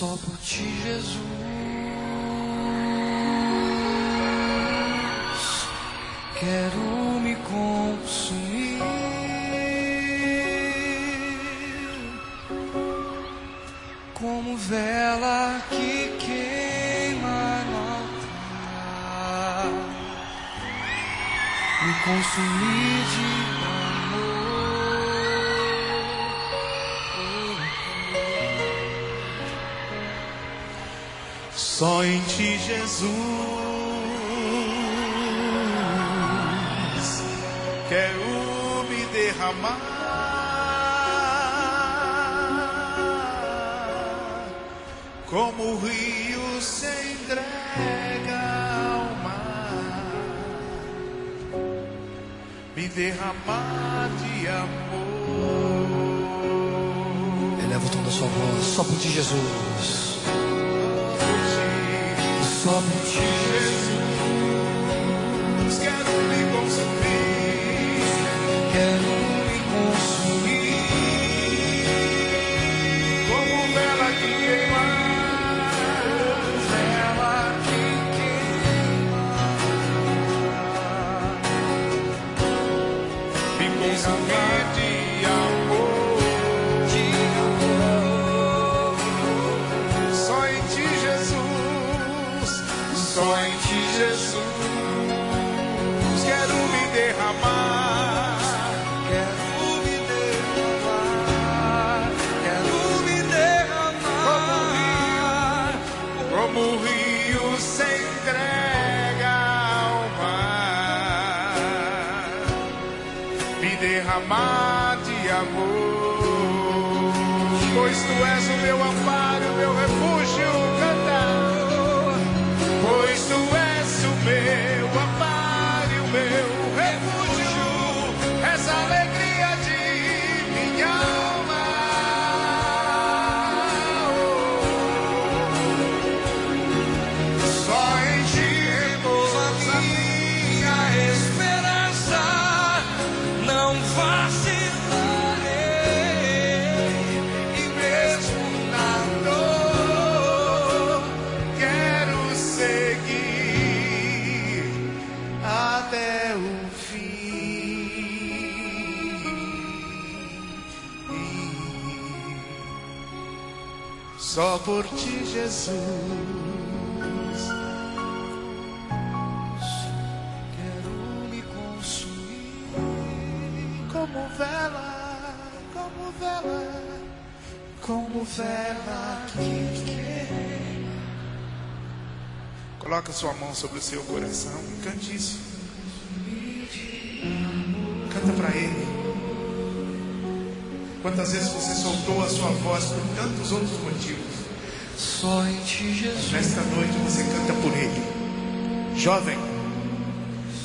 Só por ti, Jesus, quero me consumir. Como vela que queima no altar, me consumir de Só em ti, Jesus, quero me derramar. Como o rio se entrega ao mar, me derramar de amor. Eleva o tom da sua voz, só por ti, Jesus. Ti, Jesus, Jesus, quero me derramar. Quero me derramar. Quero me derramar. Como o rio se entrega ao mar, me derramar de amor. Pois tu és o meu amparo, o meu refúgio, Só por ti, Jesus. Vela, como vela que queima. Coloca sua mão sobre o seu coração e cante isso. Canta para Ele. Quantas vezes você soltou a sua voz por tantos outros motivos? só em ti Jesus Nesta noite você canta por Ele. Jovem,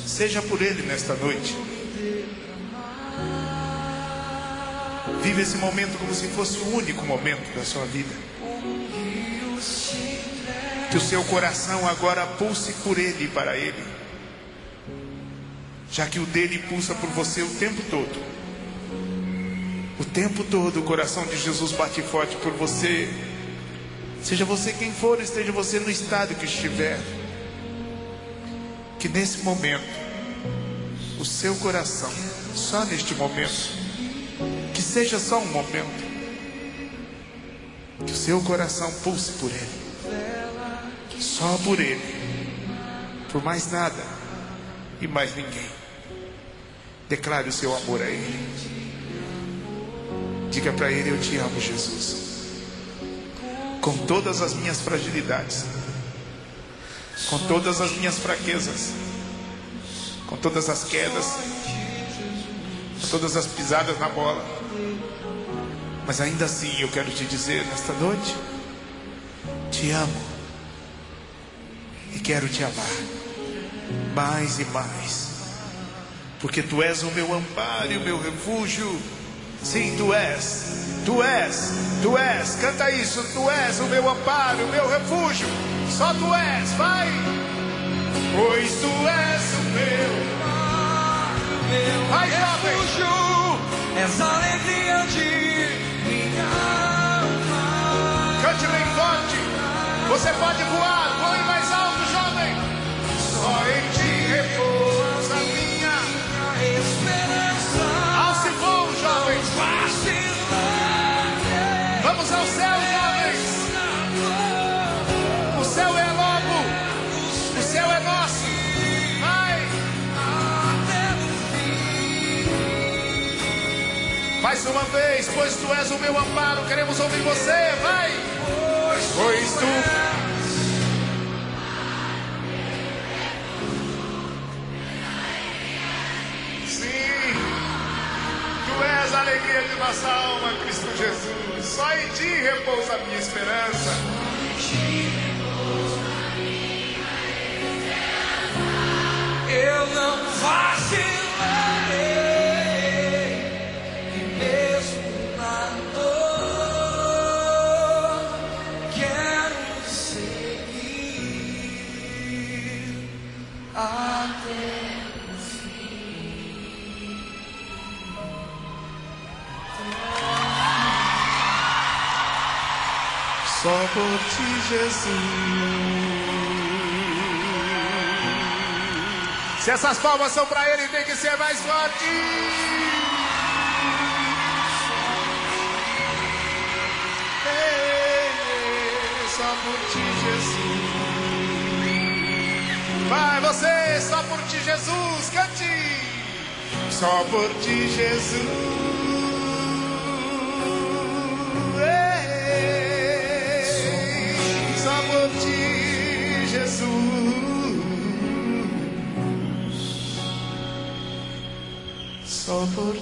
seja por Ele nesta noite. Vive esse momento como se fosse o único momento da sua vida. Que o seu coração agora pulse por Ele e para Ele. Já que o dele pulsa por você o tempo todo. O tempo todo o coração de Jesus bate forte por você. Seja você quem for, esteja você no estado que estiver. Que nesse momento, o seu coração, só neste momento, seja só um momento, que o seu coração pulse por Ele, só por Ele, por mais nada e mais ninguém. Declare o seu amor a Ele. Diga para Ele: Eu te amo, Jesus. Com todas as minhas fragilidades, com todas as minhas fraquezas, com todas as quedas, com todas as pisadas na bola. Mas ainda assim eu quero te dizer nesta noite: te amo e quero te amar mais e mais, porque tu és o meu amparo e o meu refúgio. Sim, tu és. Tu és, tu és, canta isso, tu és o meu amparo, o meu refúgio, só tu és, vai, pois tu és o meu, meu Vai, jovem essa alegria de minha alma. Cante bem forte, você pode voar. Mais uma vez, pois tu és o meu amparo, queremos ouvir você. Vai. Pois tu Sim, tu és a alegria de nossa alma, Cristo Jesus. Só em ti repousa a minha esperança. Só por ti, Jesus. Se essas palmas são para Ele, tem que ser mais forte. Só por ti, Jesus. Vai você, só por ti, Jesus, cante. Só por ti, Jesus. Só por